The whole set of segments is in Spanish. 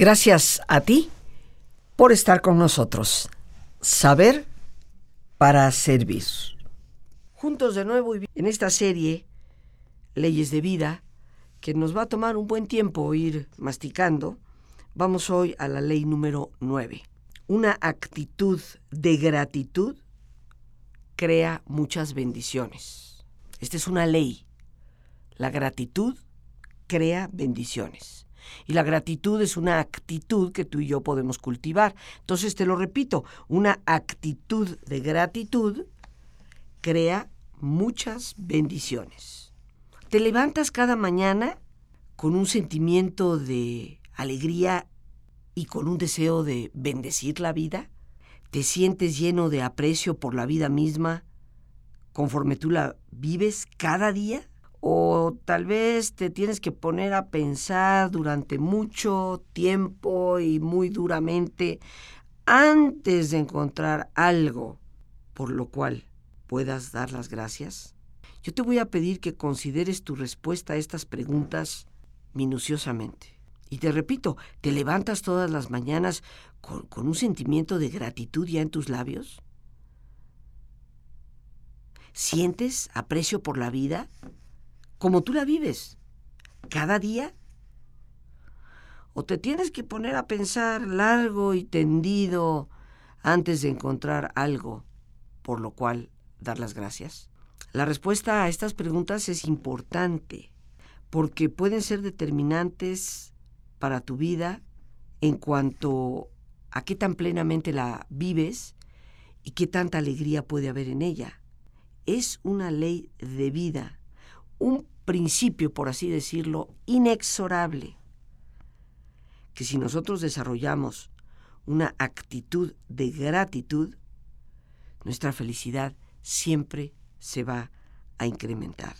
Gracias a ti por estar con nosotros. Saber para servir. Juntos de nuevo en esta serie, Leyes de Vida, que nos va a tomar un buen tiempo ir masticando, vamos hoy a la ley número 9. Una actitud de gratitud crea muchas bendiciones. Esta es una ley. La gratitud crea bendiciones. Y la gratitud es una actitud que tú y yo podemos cultivar. Entonces te lo repito, una actitud de gratitud crea muchas bendiciones. Te levantas cada mañana con un sentimiento de alegría y con un deseo de bendecir la vida. Te sientes lleno de aprecio por la vida misma conforme tú la vives cada día o tal vez te tienes que poner a pensar durante mucho tiempo y muy duramente antes de encontrar algo por lo cual puedas dar las gracias? Yo te voy a pedir que consideres tu respuesta a estas preguntas minuciosamente. Y te repito, ¿te levantas todas las mañanas con, con un sentimiento de gratitud ya en tus labios? ¿Sientes aprecio por la vida? Como tú la vives, cada día. O te tienes que poner a pensar largo y tendido antes de encontrar algo por lo cual dar las gracias. La respuesta a estas preguntas es importante porque pueden ser determinantes para tu vida en cuanto a qué tan plenamente la vives y qué tanta alegría puede haber en ella. Es una ley de vida un principio, por así decirlo, inexorable, que si nosotros desarrollamos una actitud de gratitud, nuestra felicidad siempre se va a incrementar.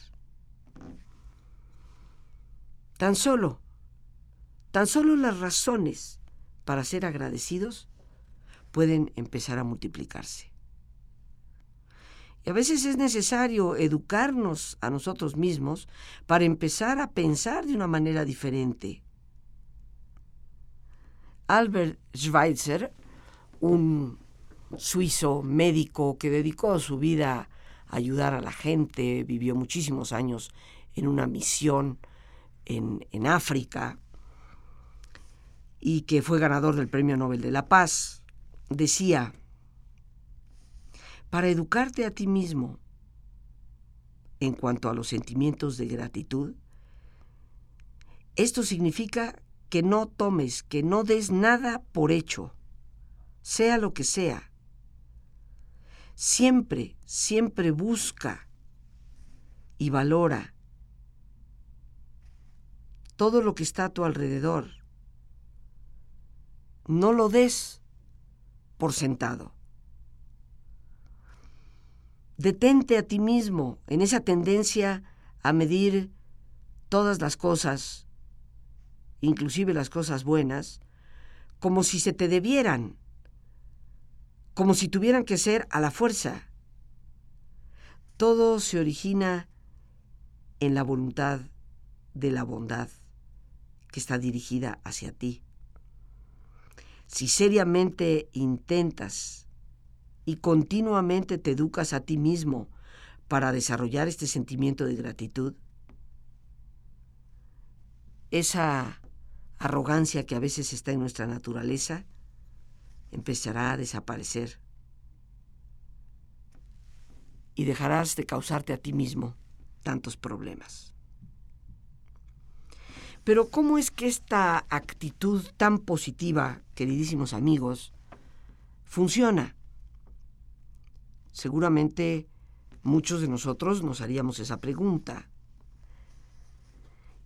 Tan solo, tan solo las razones para ser agradecidos pueden empezar a multiplicarse. Y a veces es necesario educarnos a nosotros mismos para empezar a pensar de una manera diferente. Albert Schweitzer, un suizo médico que dedicó su vida a ayudar a la gente, vivió muchísimos años en una misión en, en África y que fue ganador del Premio Nobel de la Paz, decía, para educarte a ti mismo en cuanto a los sentimientos de gratitud, esto significa que no tomes, que no des nada por hecho, sea lo que sea. Siempre, siempre busca y valora todo lo que está a tu alrededor. No lo des por sentado. Detente a ti mismo en esa tendencia a medir todas las cosas, inclusive las cosas buenas, como si se te debieran, como si tuvieran que ser a la fuerza. Todo se origina en la voluntad de la bondad que está dirigida hacia ti. Si seriamente intentas y continuamente te educas a ti mismo para desarrollar este sentimiento de gratitud, esa arrogancia que a veces está en nuestra naturaleza empezará a desaparecer y dejarás de causarte a ti mismo tantos problemas. Pero ¿cómo es que esta actitud tan positiva, queridísimos amigos, funciona? Seguramente muchos de nosotros nos haríamos esa pregunta.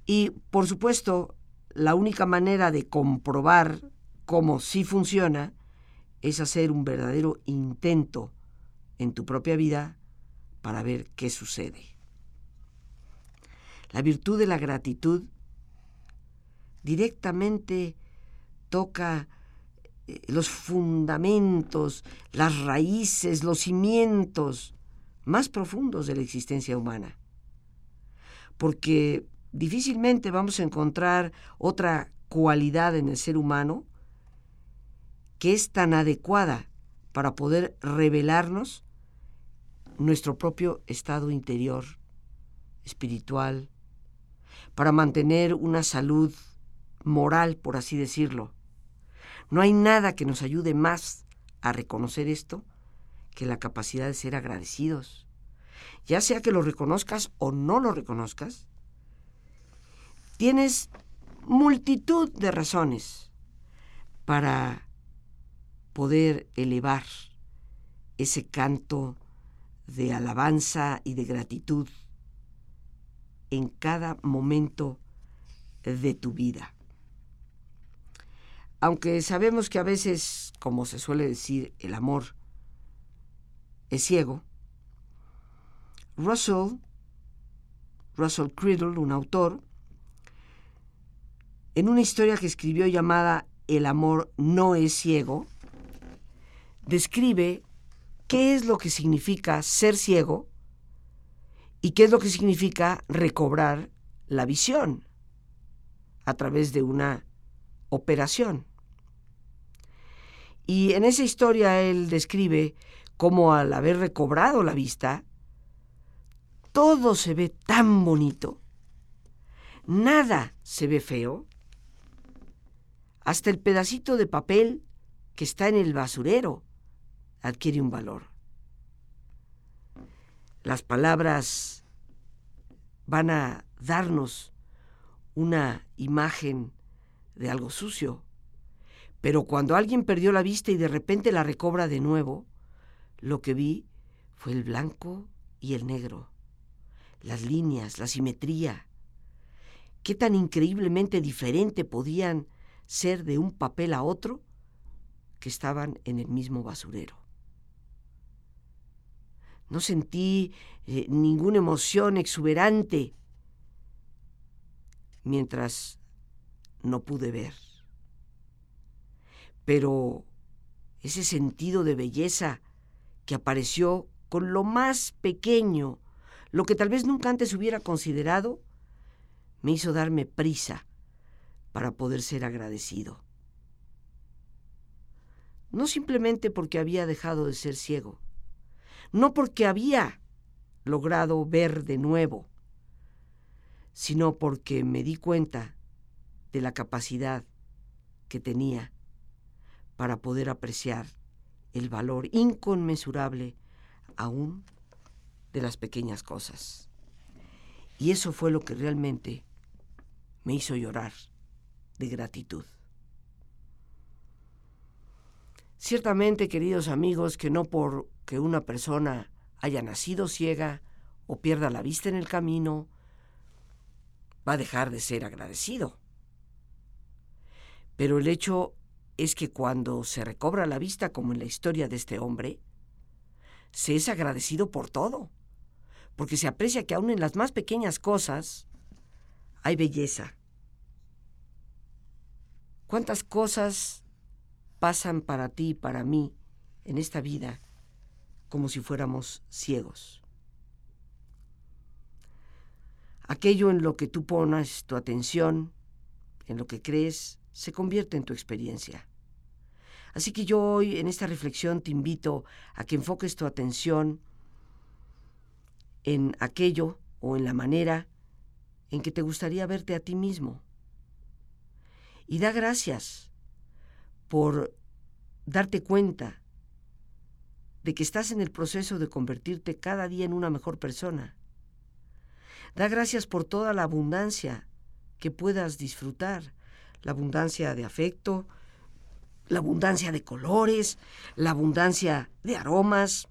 Y, por supuesto, la única manera de comprobar cómo sí funciona es hacer un verdadero intento en tu propia vida para ver qué sucede. La virtud de la gratitud directamente toca los fundamentos, las raíces, los cimientos más profundos de la existencia humana. Porque difícilmente vamos a encontrar otra cualidad en el ser humano que es tan adecuada para poder revelarnos nuestro propio estado interior, espiritual, para mantener una salud moral, por así decirlo. No hay nada que nos ayude más a reconocer esto que la capacidad de ser agradecidos. Ya sea que lo reconozcas o no lo reconozcas, tienes multitud de razones para poder elevar ese canto de alabanza y de gratitud en cada momento de tu vida. Aunque sabemos que a veces, como se suele decir, el amor es ciego, Russell, Russell Criddle, un autor, en una historia que escribió llamada El amor no es ciego, describe qué es lo que significa ser ciego y qué es lo que significa recobrar la visión a través de una operación. Y en esa historia él describe cómo al haber recobrado la vista, todo se ve tan bonito, nada se ve feo, hasta el pedacito de papel que está en el basurero adquiere un valor. Las palabras van a darnos una imagen de algo sucio, pero cuando alguien perdió la vista y de repente la recobra de nuevo, lo que vi fue el blanco y el negro, las líneas, la simetría. Qué tan increíblemente diferente podían ser de un papel a otro que estaban en el mismo basurero. No sentí eh, ninguna emoción exuberante mientras no pude ver. Pero ese sentido de belleza que apareció con lo más pequeño, lo que tal vez nunca antes hubiera considerado, me hizo darme prisa para poder ser agradecido. No simplemente porque había dejado de ser ciego, no porque había logrado ver de nuevo, sino porque me di cuenta de la capacidad que tenía para poder apreciar el valor inconmensurable aún de las pequeñas cosas. Y eso fue lo que realmente me hizo llorar de gratitud. Ciertamente, queridos amigos, que no por que una persona haya nacido ciega o pierda la vista en el camino, va a dejar de ser agradecido. Pero el hecho es que cuando se recobra la vista, como en la historia de este hombre, se es agradecido por todo, porque se aprecia que aún en las más pequeñas cosas hay belleza, ¿Cuántas cosas pasan para ti y para mí en esta vida como si fuéramos ciegos? Aquello en lo que tú pones tu atención, en lo que crees, se convierte en tu experiencia. Así que yo hoy en esta reflexión te invito a que enfoques tu atención en aquello o en la manera en que te gustaría verte a ti mismo y da gracias por darte cuenta de que estás en el proceso de convertirte cada día en una mejor persona. Da gracias por toda la abundancia que puedas disfrutar, la abundancia de afecto, la abundancia de colores, la abundancia de aromas,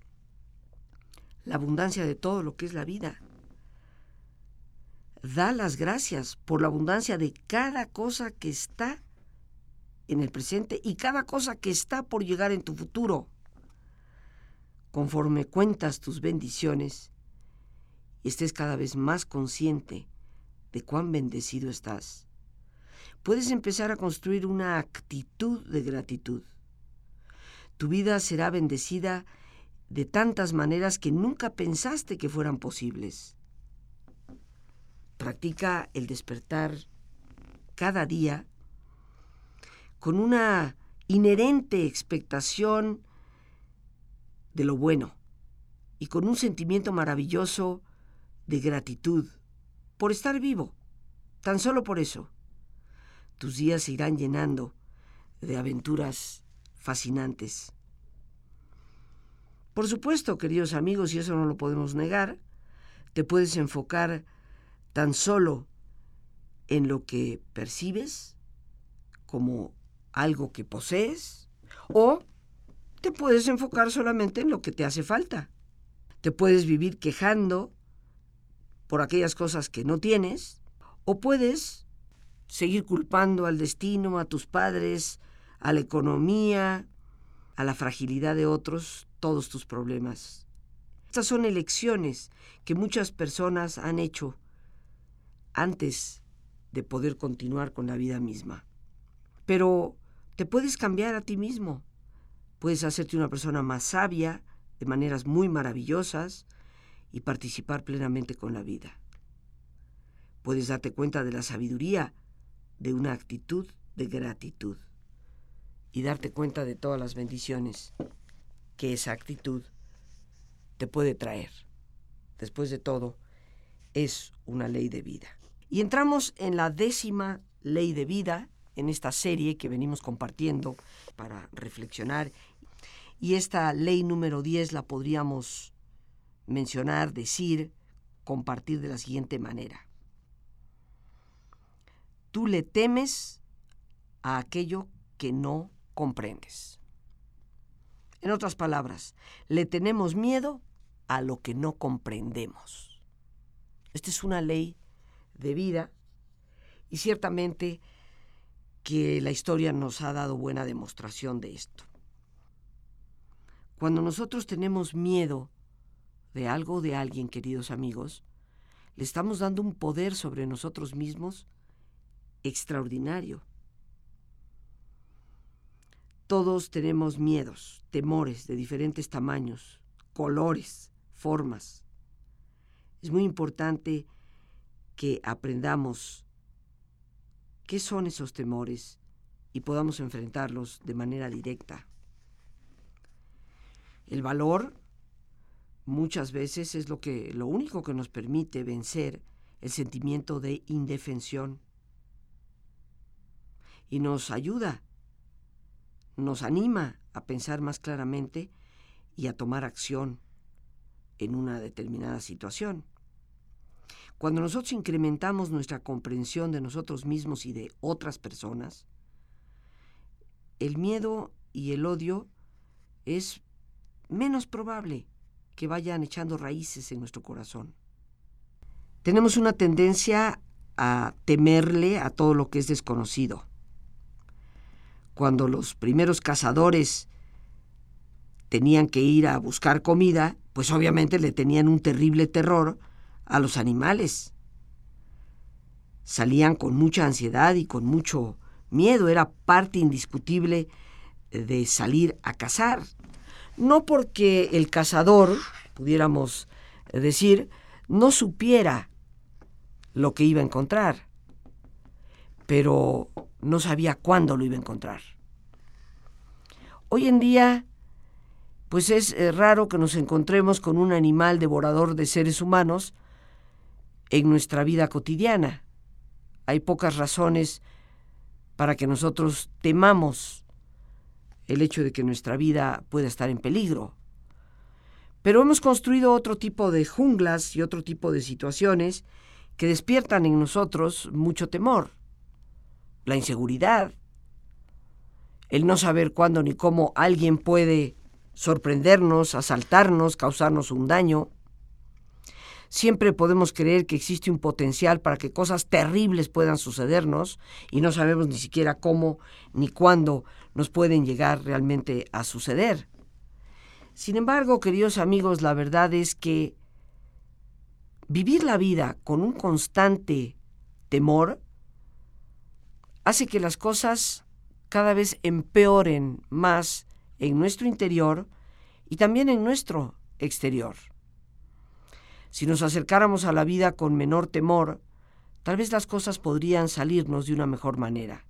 la abundancia de todo lo que es la vida da las gracias por la abundancia de cada cosa que está en el presente y cada cosa que está por llegar en tu futuro. Conforme cuentas tus bendiciones estés cada vez más consciente de cuán bendecido estás, puedes empezar a construir una actitud de gratitud. Tu vida será bendecida de tantas maneras que nunca pensaste que fueran posibles. Practica el despertar cada día con una inherente expectación de lo bueno y con un sentimiento maravilloso de gratitud por estar vivo, tan solo por eso. Tus días se irán llenando de aventuras fascinantes. Por supuesto, queridos amigos, y eso no lo podemos negar, te puedes enfocar tan solo en lo que percibes como algo que posees o te puedes enfocar solamente en lo que te hace falta. Te puedes vivir quejando por aquellas cosas que no tienes o puedes seguir culpando al destino, a tus padres, a la economía, a la fragilidad de otros, todos tus problemas. Estas son elecciones que muchas personas han hecho antes de poder continuar con la vida misma. Pero te puedes cambiar a ti mismo. Puedes hacerte una persona más sabia, de maneras muy maravillosas, y participar plenamente con la vida. Puedes darte cuenta de la sabiduría de una actitud de gratitud y darte cuenta de todas las bendiciones que esa actitud te puede traer. Después de todo, es una ley de vida. Y entramos en la décima ley de vida en esta serie que venimos compartiendo para reflexionar. Y esta ley número 10 la podríamos mencionar, decir, compartir de la siguiente manera. Tú le temes a aquello que no comprendes. En otras palabras, le tenemos miedo a lo que no comprendemos. Esta es una ley de vida y ciertamente que la historia nos ha dado buena demostración de esto. Cuando nosotros tenemos miedo de algo o de alguien, queridos amigos, le estamos dando un poder sobre nosotros mismos extraordinario. Todos tenemos miedos, temores de diferentes tamaños, colores, formas. Es muy importante que aprendamos qué son esos temores y podamos enfrentarlos de manera directa. El valor muchas veces es lo que lo único que nos permite vencer el sentimiento de indefensión y nos ayuda, nos anima a pensar más claramente y a tomar acción en una determinada situación. Cuando nosotros incrementamos nuestra comprensión de nosotros mismos y de otras personas, el miedo y el odio es menos probable que vayan echando raíces en nuestro corazón. Tenemos una tendencia a temerle a todo lo que es desconocido. Cuando los primeros cazadores tenían que ir a buscar comida, pues obviamente le tenían un terrible terror a los animales. Salían con mucha ansiedad y con mucho miedo, era parte indiscutible de salir a cazar no porque el cazador, pudiéramos decir, no supiera lo que iba a encontrar, pero no sabía cuándo lo iba a encontrar. Hoy en día, pues es eh, raro que nos encontremos con un animal devorador de seres humanos en nuestra vida cotidiana. Hay pocas razones para que nosotros temamos el hecho de que nuestra vida pueda estar en peligro. Pero hemos construido otro tipo de junglas y otro tipo de situaciones que despiertan en nosotros mucho temor. La inseguridad, el no saber cuándo ni cómo alguien puede sorprendernos, asaltarnos, causarnos un daño. Siempre podemos creer que existe un potencial para que cosas terribles puedan sucedernos y no sabemos ni siquiera cómo ni cuándo nos pueden llegar realmente a suceder. Sin embargo, queridos amigos, la verdad es que vivir la vida con un constante temor hace que las cosas cada vez empeoren más en nuestro interior y también en nuestro exterior. Si nos acercáramos a la vida con menor temor, tal vez las cosas podrían salirnos de una mejor manera.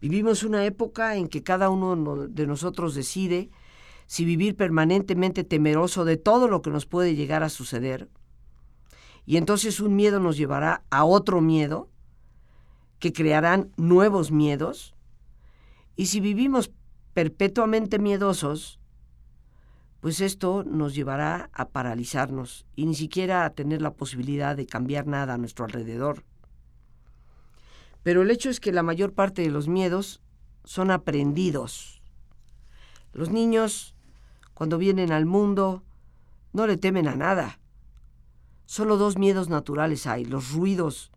Vivimos una época en que cada uno de nosotros decide si vivir permanentemente temeroso de todo lo que nos puede llegar a suceder. Y entonces un miedo nos llevará a otro miedo, que crearán nuevos miedos. Y si vivimos perpetuamente miedosos, pues esto nos llevará a paralizarnos y ni siquiera a tener la posibilidad de cambiar nada a nuestro alrededor. Pero el hecho es que la mayor parte de los miedos son aprendidos. Los niños cuando vienen al mundo, no le temen a nada. Solo dos miedos naturales hay, los ruidos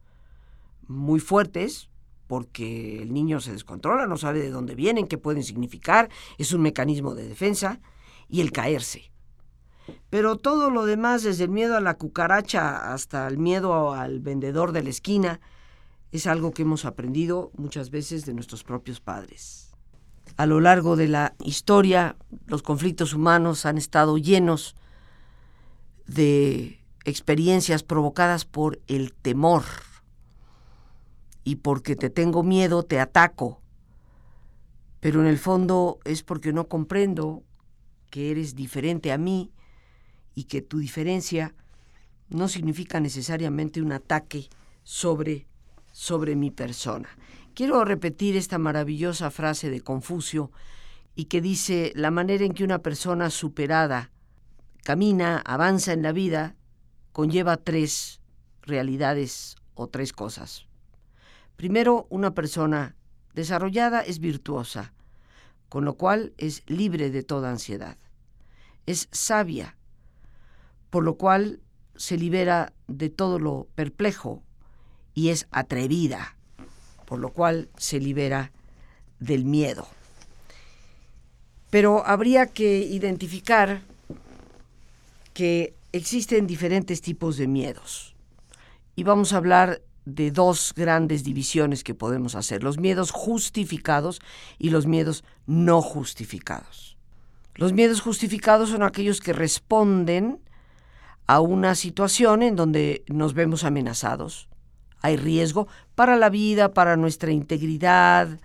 muy fuertes, porque el niño se descontrola, no sabe de dónde vienen, qué pueden significar, es un mecanismo de defensa, y el caerse. Pero todo lo demás, desde el miedo a la cucaracha hasta el miedo al vendedor de la esquina, es algo que hemos aprendido muchas veces de nuestros propios padres a lo largo de la historia los conflictos humanos han estado llenos de experiencias provocadas por el temor. Y porque te tengo miedo, te ataco. Pero en el fondo es porque no comprendo que eres diferente a mí y que tu diferencia no significa necesariamente un ataque sobre, sobre mi persona. Quiero repetir esta maravillosa frase de Confucio y que dice, la manera en que una persona superada camina, avanza en la vida, conlleva tres realidades o tres cosas. Primero, una persona desarrollada es virtuosa, con lo cual es libre de toda ansiedad. Es sabia, por lo cual se libera de todo lo perplejo y es atrevida, por lo cual se libera del miedo. Pero habría que identificar que existen diferentes tipos de miedos. Y vamos a hablar de dos grandes divisiones que podemos hacer, los miedos justificados y los miedos no justificados. Los miedos justificados son aquellos que responden a una situación en donde nos vemos amenazados, hay riesgo para la vida, para nuestra integridad,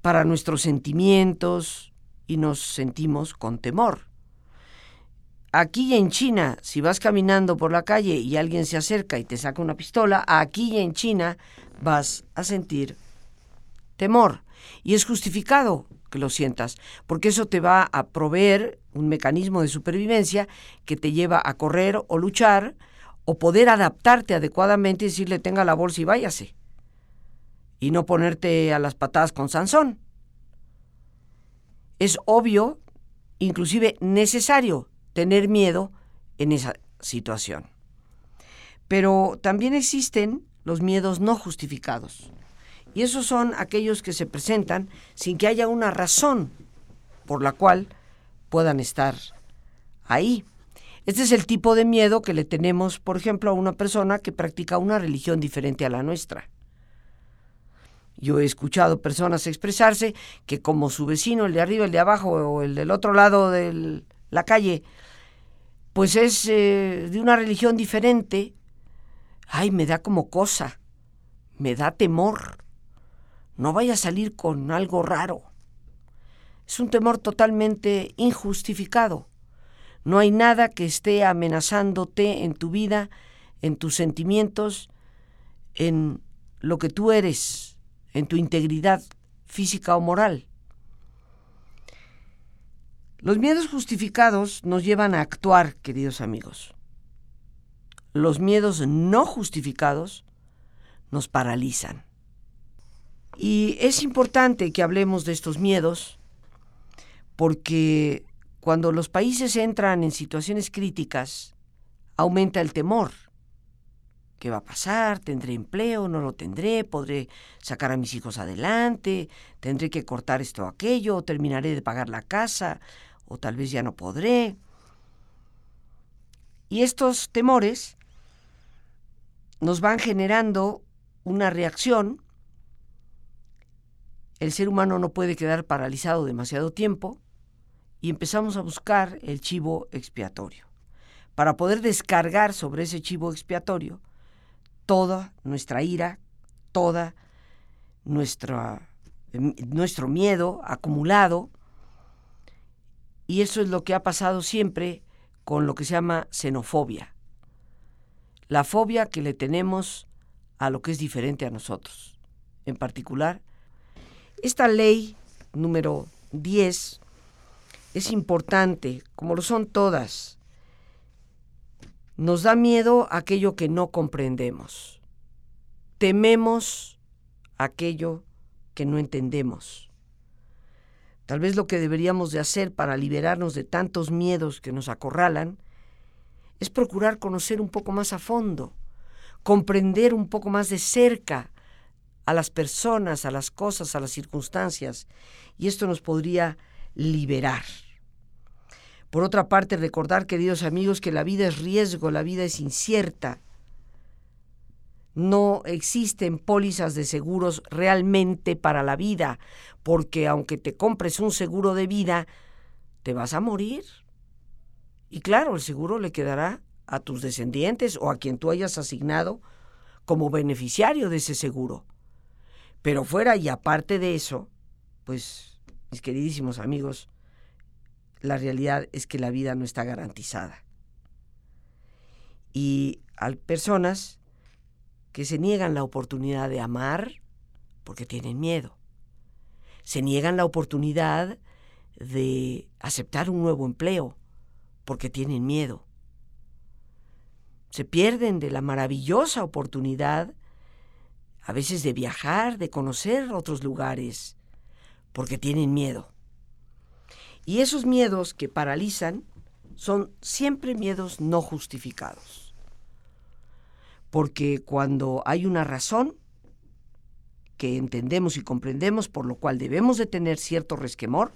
para nuestros sentimientos y nos sentimos con temor. Aquí en China, si vas caminando por la calle y alguien se acerca y te saca una pistola, aquí en China vas a sentir temor. Y es justificado que lo sientas, porque eso te va a proveer un mecanismo de supervivencia que te lleva a correr o luchar o poder adaptarte adecuadamente y decirle tenga la bolsa y váyase. Y no ponerte a las patadas con Sansón. Es obvio, inclusive necesario, tener miedo en esa situación. Pero también existen los miedos no justificados. Y esos son aquellos que se presentan sin que haya una razón por la cual puedan estar ahí. Este es el tipo de miedo que le tenemos, por ejemplo, a una persona que practica una religión diferente a la nuestra. Yo he escuchado personas expresarse que como su vecino, el de arriba, el de abajo o el del otro lado de la calle, pues es eh, de una religión diferente, ay, me da como cosa, me da temor. No vaya a salir con algo raro. Es un temor totalmente injustificado. No hay nada que esté amenazándote en tu vida, en tus sentimientos, en lo que tú eres, en tu integridad física o moral. Los miedos justificados nos llevan a actuar, queridos amigos. Los miedos no justificados nos paralizan. Y es importante que hablemos de estos miedos porque cuando los países entran en situaciones críticas, aumenta el temor. ¿Qué va a pasar? ¿Tendré empleo? ¿No lo tendré? ¿Podré sacar a mis hijos adelante? ¿Tendré que cortar esto o aquello? ¿O terminaré de pagar la casa? ¿O tal vez ya no podré? Y estos temores nos van generando una reacción. El ser humano no puede quedar paralizado demasiado tiempo y empezamos a buscar el chivo expiatorio, para poder descargar sobre ese chivo expiatorio toda nuestra ira, toda nuestra nuestro miedo acumulado. Y eso es lo que ha pasado siempre con lo que se llama xenofobia. La fobia que le tenemos a lo que es diferente a nosotros. En particular, esta ley número 10 es importante, como lo son todas. Nos da miedo aquello que no comprendemos. Tememos aquello que no entendemos. Tal vez lo que deberíamos de hacer para liberarnos de tantos miedos que nos acorralan es procurar conocer un poco más a fondo, comprender un poco más de cerca a las personas, a las cosas, a las circunstancias, y esto nos podría liberar. Por otra parte, recordar, queridos amigos, que la vida es riesgo, la vida es incierta. No existen pólizas de seguros realmente para la vida, porque aunque te compres un seguro de vida, te vas a morir. Y claro, el seguro le quedará a tus descendientes o a quien tú hayas asignado como beneficiario de ese seguro. Pero fuera y aparte de eso, pues, mis queridísimos amigos, la realidad es que la vida no está garantizada. Y hay personas que se niegan la oportunidad de amar porque tienen miedo. Se niegan la oportunidad de aceptar un nuevo empleo porque tienen miedo. Se pierden de la maravillosa oportunidad a veces de viajar, de conocer otros lugares, porque tienen miedo. Y esos miedos que paralizan son siempre miedos no justificados. Porque cuando hay una razón que entendemos y comprendemos, por lo cual debemos de tener cierto resquemor,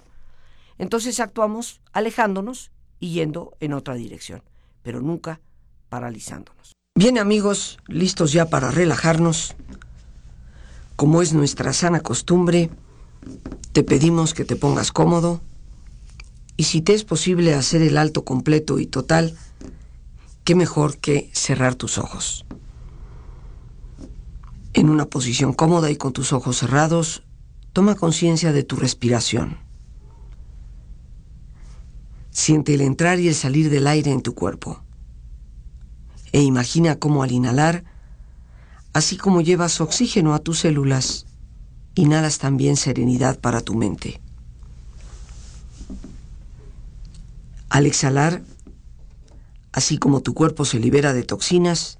entonces actuamos alejándonos y yendo en otra dirección, pero nunca paralizándonos. Bien amigos, listos ya para relajarnos. Como es nuestra sana costumbre, te pedimos que te pongas cómodo y si te es posible hacer el alto completo y total, qué mejor que cerrar tus ojos. En una posición cómoda y con tus ojos cerrados, toma conciencia de tu respiración. Siente el entrar y el salir del aire en tu cuerpo. E imagina cómo al inhalar, así como llevas oxígeno a tus células, inhalas también serenidad para tu mente. Al exhalar, así como tu cuerpo se libera de toxinas,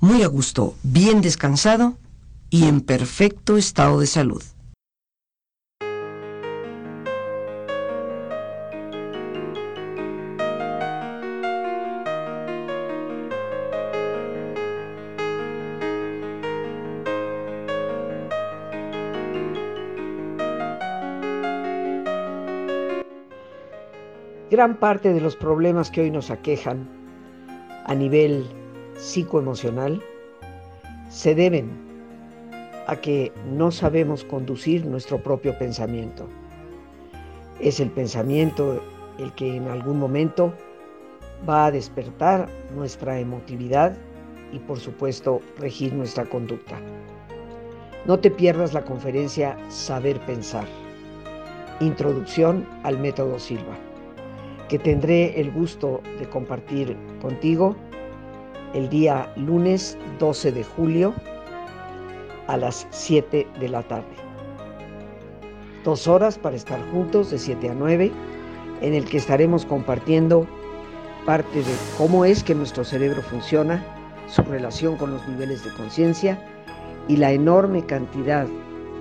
muy a gusto, bien descansado y en perfecto estado de salud. Gran parte de los problemas que hoy nos aquejan a nivel psicoemocional se deben a que no sabemos conducir nuestro propio pensamiento. Es el pensamiento el que en algún momento va a despertar nuestra emotividad y por supuesto regir nuestra conducta. No te pierdas la conferencia Saber Pensar, Introducción al Método Silva, que tendré el gusto de compartir contigo el día lunes 12 de julio a las 7 de la tarde. Dos horas para estar juntos de 7 a 9, en el que estaremos compartiendo parte de cómo es que nuestro cerebro funciona, su relación con los niveles de conciencia y la enorme cantidad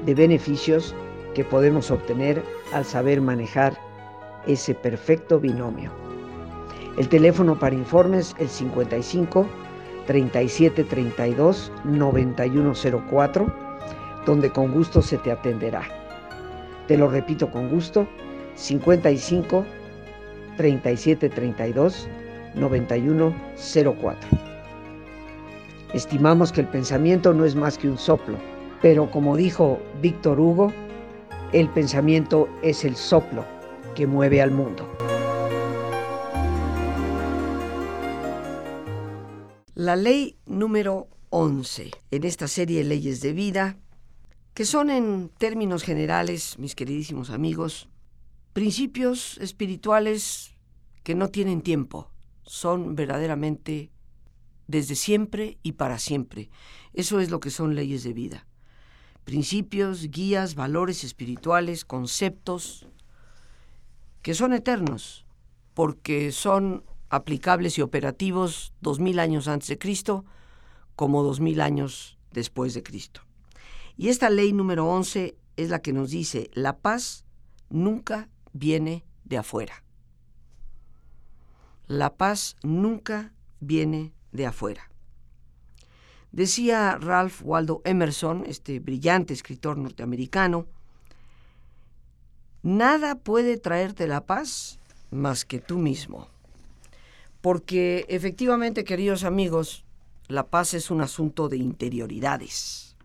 de beneficios que podemos obtener al saber manejar ese perfecto binomio. El teléfono para informes el 55 37 32 9104, donde con gusto se te atenderá. Te lo repito con gusto, 55 37 32 9104. Estimamos que el pensamiento no es más que un soplo, pero como dijo Víctor Hugo, el pensamiento es el soplo que mueve al mundo. La ley número 11 en esta serie de leyes de vida, que son en términos generales, mis queridísimos amigos, principios espirituales que no tienen tiempo, son verdaderamente desde siempre y para siempre. Eso es lo que son leyes de vida. Principios, guías, valores espirituales, conceptos que son eternos, porque son aplicables y operativos dos mil años antes de Cristo como dos mil años después de Cristo. Y esta ley número 11 es la que nos dice, la paz nunca viene de afuera. La paz nunca viene de afuera. Decía Ralph Waldo Emerson, este brillante escritor norteamericano, nada puede traerte la paz más que tú mismo. Porque efectivamente, queridos amigos, la paz es un asunto de interioridades.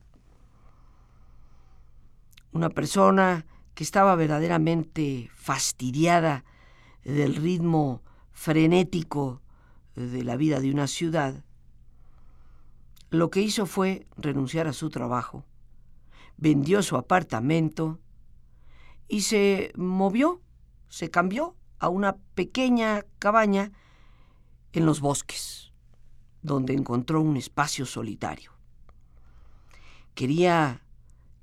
Una persona que estaba verdaderamente fastidiada del ritmo frenético de la vida de una ciudad, lo que hizo fue renunciar a su trabajo, vendió su apartamento y se movió, se cambió a una pequeña cabaña en los bosques, donde encontró un espacio solitario. Quería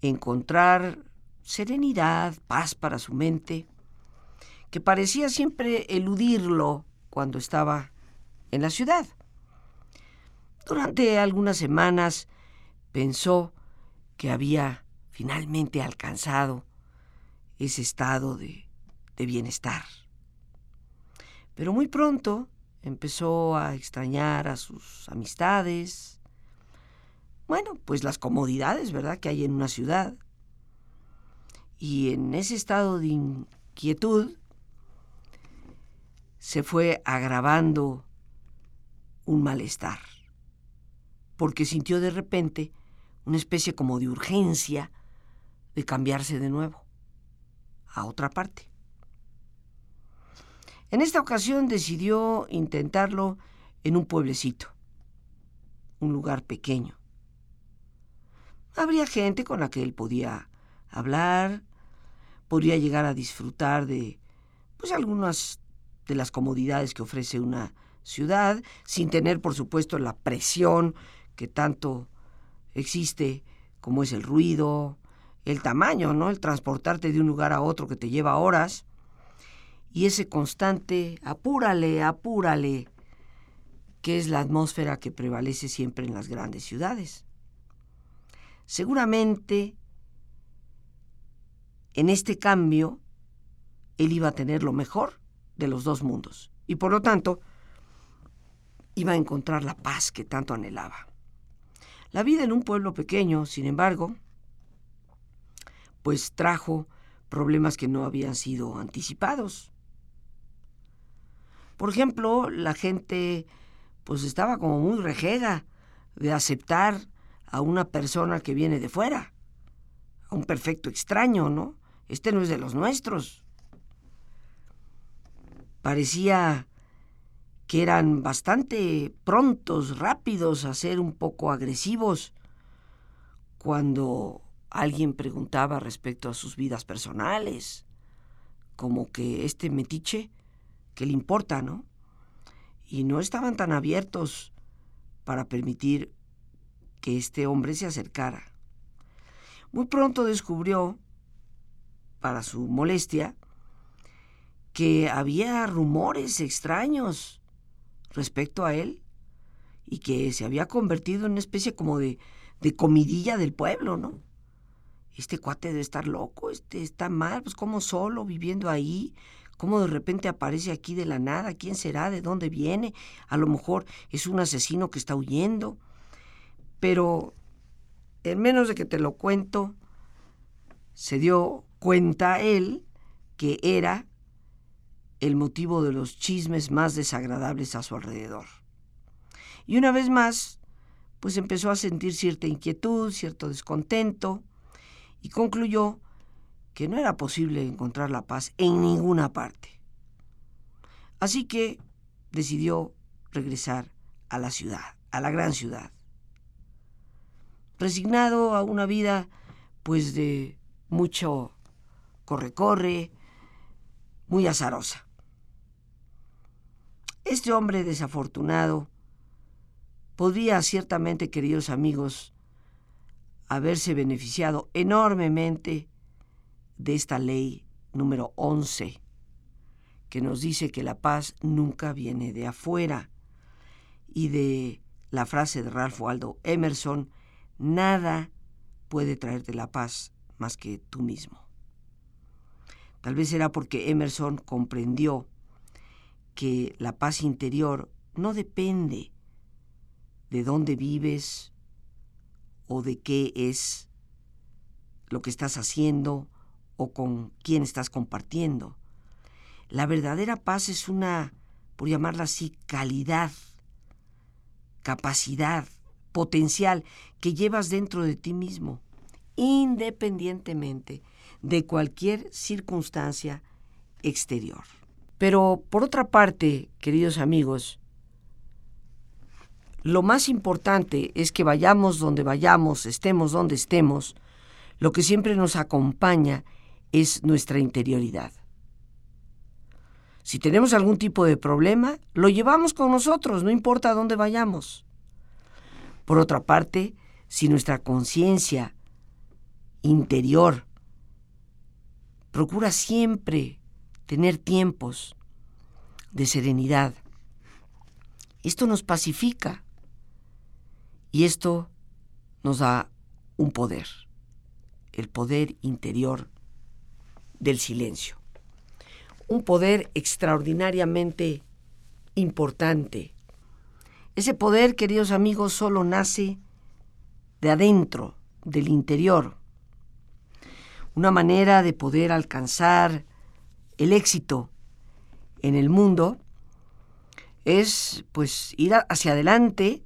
encontrar serenidad, paz para su mente, que parecía siempre eludirlo cuando estaba en la ciudad. Durante algunas semanas pensó que había finalmente alcanzado ese estado de, de bienestar. Pero muy pronto empezó a extrañar a sus amistades, bueno, pues las comodidades, ¿verdad?, que hay en una ciudad. Y en ese estado de inquietud se fue agravando un malestar, porque sintió de repente una especie como de urgencia de cambiarse de nuevo a otra parte. En esta ocasión decidió intentarlo en un pueblecito, un lugar pequeño. Habría gente con la que él podía hablar, podría llegar a disfrutar de pues algunas de las comodidades que ofrece una ciudad, sin tener, por supuesto, la presión que tanto existe, como es el ruido, el tamaño, ¿no? El transportarte de un lugar a otro que te lleva horas y ese constante apúrale, apúrale, que es la atmósfera que prevalece siempre en las grandes ciudades. Seguramente en este cambio él iba a tener lo mejor de los dos mundos y por lo tanto iba a encontrar la paz que tanto anhelaba. La vida en un pueblo pequeño, sin embargo, pues trajo problemas que no habían sido anticipados. Por ejemplo, la gente pues estaba como muy rejega de aceptar a una persona que viene de fuera, a un perfecto extraño, ¿no? Este no es de los nuestros. Parecía que eran bastante prontos, rápidos a ser un poco agresivos cuando alguien preguntaba respecto a sus vidas personales, como que este metiche, ¿qué le importa, no? Y no estaban tan abiertos para permitir que este hombre se acercara. Muy pronto descubrió, para su molestia, que había rumores extraños respecto a él y que se había convertido en una especie como de, de comidilla del pueblo, ¿no? Este cuate debe estar loco, este está mal, pues como solo viviendo ahí, cómo de repente aparece aquí de la nada, quién será, de dónde viene, a lo mejor es un asesino que está huyendo. Pero en menos de que te lo cuento, se dio cuenta él que era el motivo de los chismes más desagradables a su alrededor. Y una vez más, pues empezó a sentir cierta inquietud, cierto descontento, y concluyó que no era posible encontrar la paz en ninguna parte. Así que decidió regresar a la ciudad, a la gran ciudad resignado a una vida pues de mucho corre-corre, muy azarosa. Este hombre desafortunado podría ciertamente, queridos amigos, haberse beneficiado enormemente de esta ley número 11, que nos dice que la paz nunca viene de afuera, y de la frase de Ralph Waldo Emerson, Nada puede traerte la paz más que tú mismo. Tal vez era porque Emerson comprendió que la paz interior no depende de dónde vives o de qué es lo que estás haciendo o con quién estás compartiendo. La verdadera paz es una, por llamarla así, calidad, capacidad, potencial que llevas dentro de ti mismo, independientemente de cualquier circunstancia exterior. Pero por otra parte, queridos amigos, lo más importante es que vayamos donde vayamos, estemos donde estemos, lo que siempre nos acompaña es nuestra interioridad. Si tenemos algún tipo de problema, lo llevamos con nosotros, no importa dónde vayamos. Por otra parte, si nuestra conciencia interior procura siempre tener tiempos de serenidad, esto nos pacifica y esto nos da un poder, el poder interior del silencio. Un poder extraordinariamente importante ese poder, queridos amigos, solo nace de adentro, del interior. Una manera de poder alcanzar el éxito en el mundo es pues ir hacia adelante,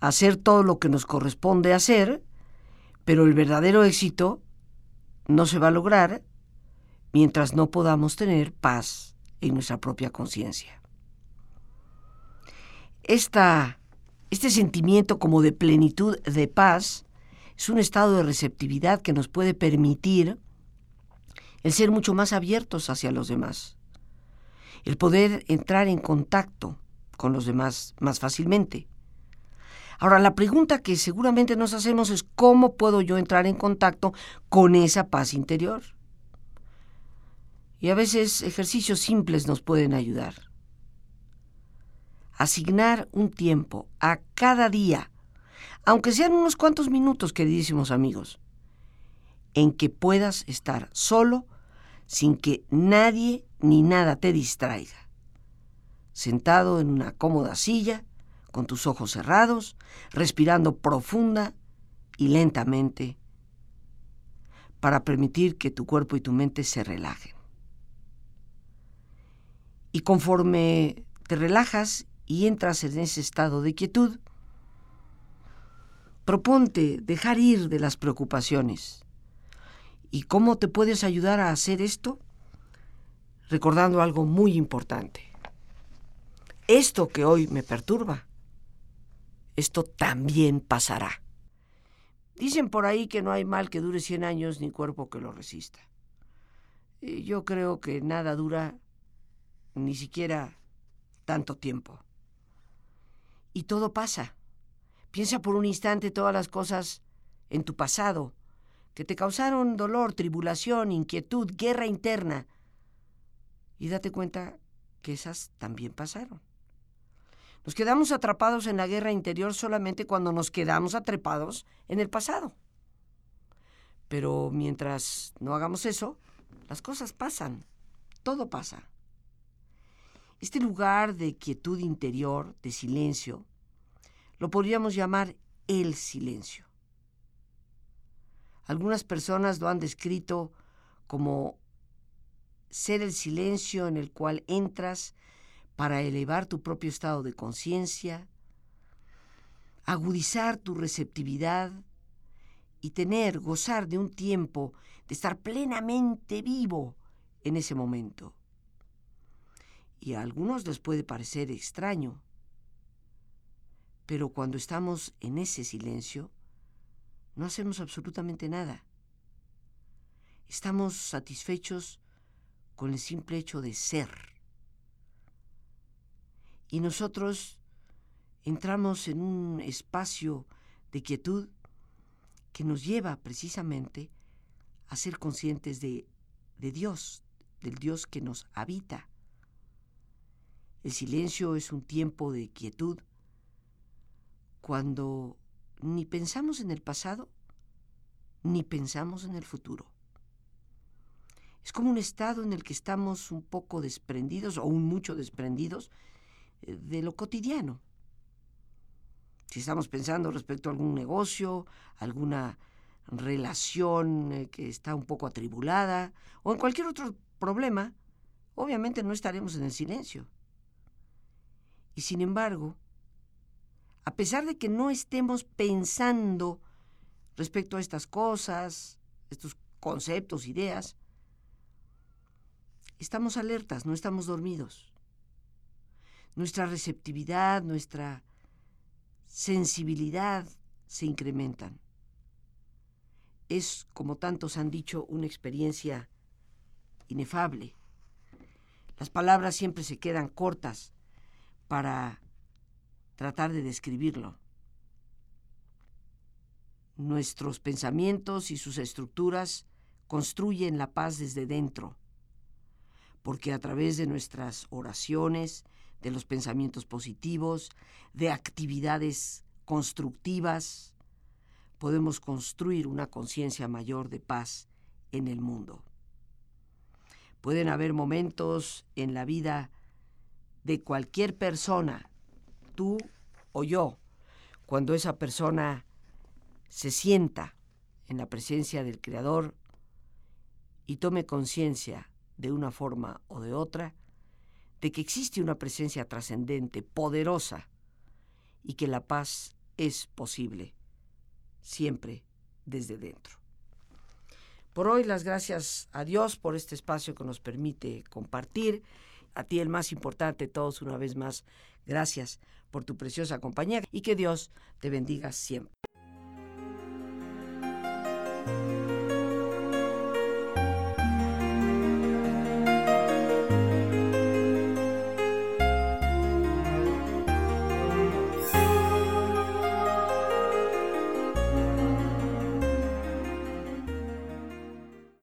hacer todo lo que nos corresponde hacer, pero el verdadero éxito no se va a lograr mientras no podamos tener paz en nuestra propia conciencia este sentimiento como de plenitud, de paz, es un estado de receptividad que nos puede permitir el ser mucho más abiertos hacia los demás, el poder entrar en contacto con los demás más fácilmente. Ahora, la pregunta que seguramente nos hacemos es cómo puedo yo entrar en contacto con esa paz interior. Y a veces ejercicios simples nos pueden ayudar asignar un tiempo a cada día, aunque sean unos cuantos minutos, queridísimos amigos, en que puedas estar solo sin que nadie ni nada te distraiga. Sentado en una cómoda silla, con tus ojos cerrados, respirando profunda y lentamente, para permitir que tu cuerpo y tu mente se relajen. Y conforme te relajas y entras en ese estado de quietud, proponte dejar ir de las preocupaciones. ¿Y cómo te puedes ayudar a hacer esto? Recordando algo muy importante. Esto que hoy me perturba, esto también pasará. Dicen por ahí que no hay mal que dure 100 años ni cuerpo que lo resista. Yo creo que nada dura ni siquiera tanto tiempo. Y todo pasa. Piensa por un instante todas las cosas en tu pasado que te causaron dolor, tribulación, inquietud, guerra interna. Y date cuenta que esas también pasaron. Nos quedamos atrapados en la guerra interior solamente cuando nos quedamos atrapados en el pasado. Pero mientras no hagamos eso, las cosas pasan, todo pasa. Este lugar de quietud interior, de silencio, lo podríamos llamar el silencio. Algunas personas lo han descrito como ser el silencio en el cual entras para elevar tu propio estado de conciencia, agudizar tu receptividad y tener, gozar de un tiempo de estar plenamente vivo en ese momento. Y a algunos les puede parecer extraño, pero cuando estamos en ese silencio, no hacemos absolutamente nada. Estamos satisfechos con el simple hecho de ser y nosotros entramos en un espacio de quietud que nos lleva precisamente a ser conscientes de, de Dios, del Dios que nos habita. El silencio es un tiempo de quietud cuando ni pensamos en el pasado ni pensamos en el futuro. Es como un estado en el que estamos un poco desprendidos o un mucho desprendidos de lo cotidiano. Si estamos pensando respecto a algún negocio, alguna relación eh, que está un poco atribulada o en cualquier otro problema, obviamente no estaremos en el silencio. Y sin embargo, a pesar de que no estemos pensando respecto a estas cosas, estos conceptos, ideas, estamos alertas, no estamos dormidos nuestra receptividad, nuestra sensibilidad se incrementan. Es, como tantos han dicho, una experiencia inefable. Las palabras siempre se quedan cortas para tratar de describirlo. Nuestros pensamientos y sus estructuras construyen la paz desde dentro, porque a través de nuestras oraciones, de los pensamientos positivos, de actividades constructivas, podemos construir una conciencia mayor de paz en el mundo. Pueden haber momentos en la vida de cualquier persona, tú o yo, cuando esa persona se sienta en la presencia del Creador y tome conciencia de una forma o de otra de que existe una presencia trascendente, poderosa, y que la paz es posible, siempre desde dentro. Por hoy las gracias a Dios por este espacio que nos permite compartir. A ti el más importante todos una vez más, gracias por tu preciosa compañía y que Dios te bendiga siempre.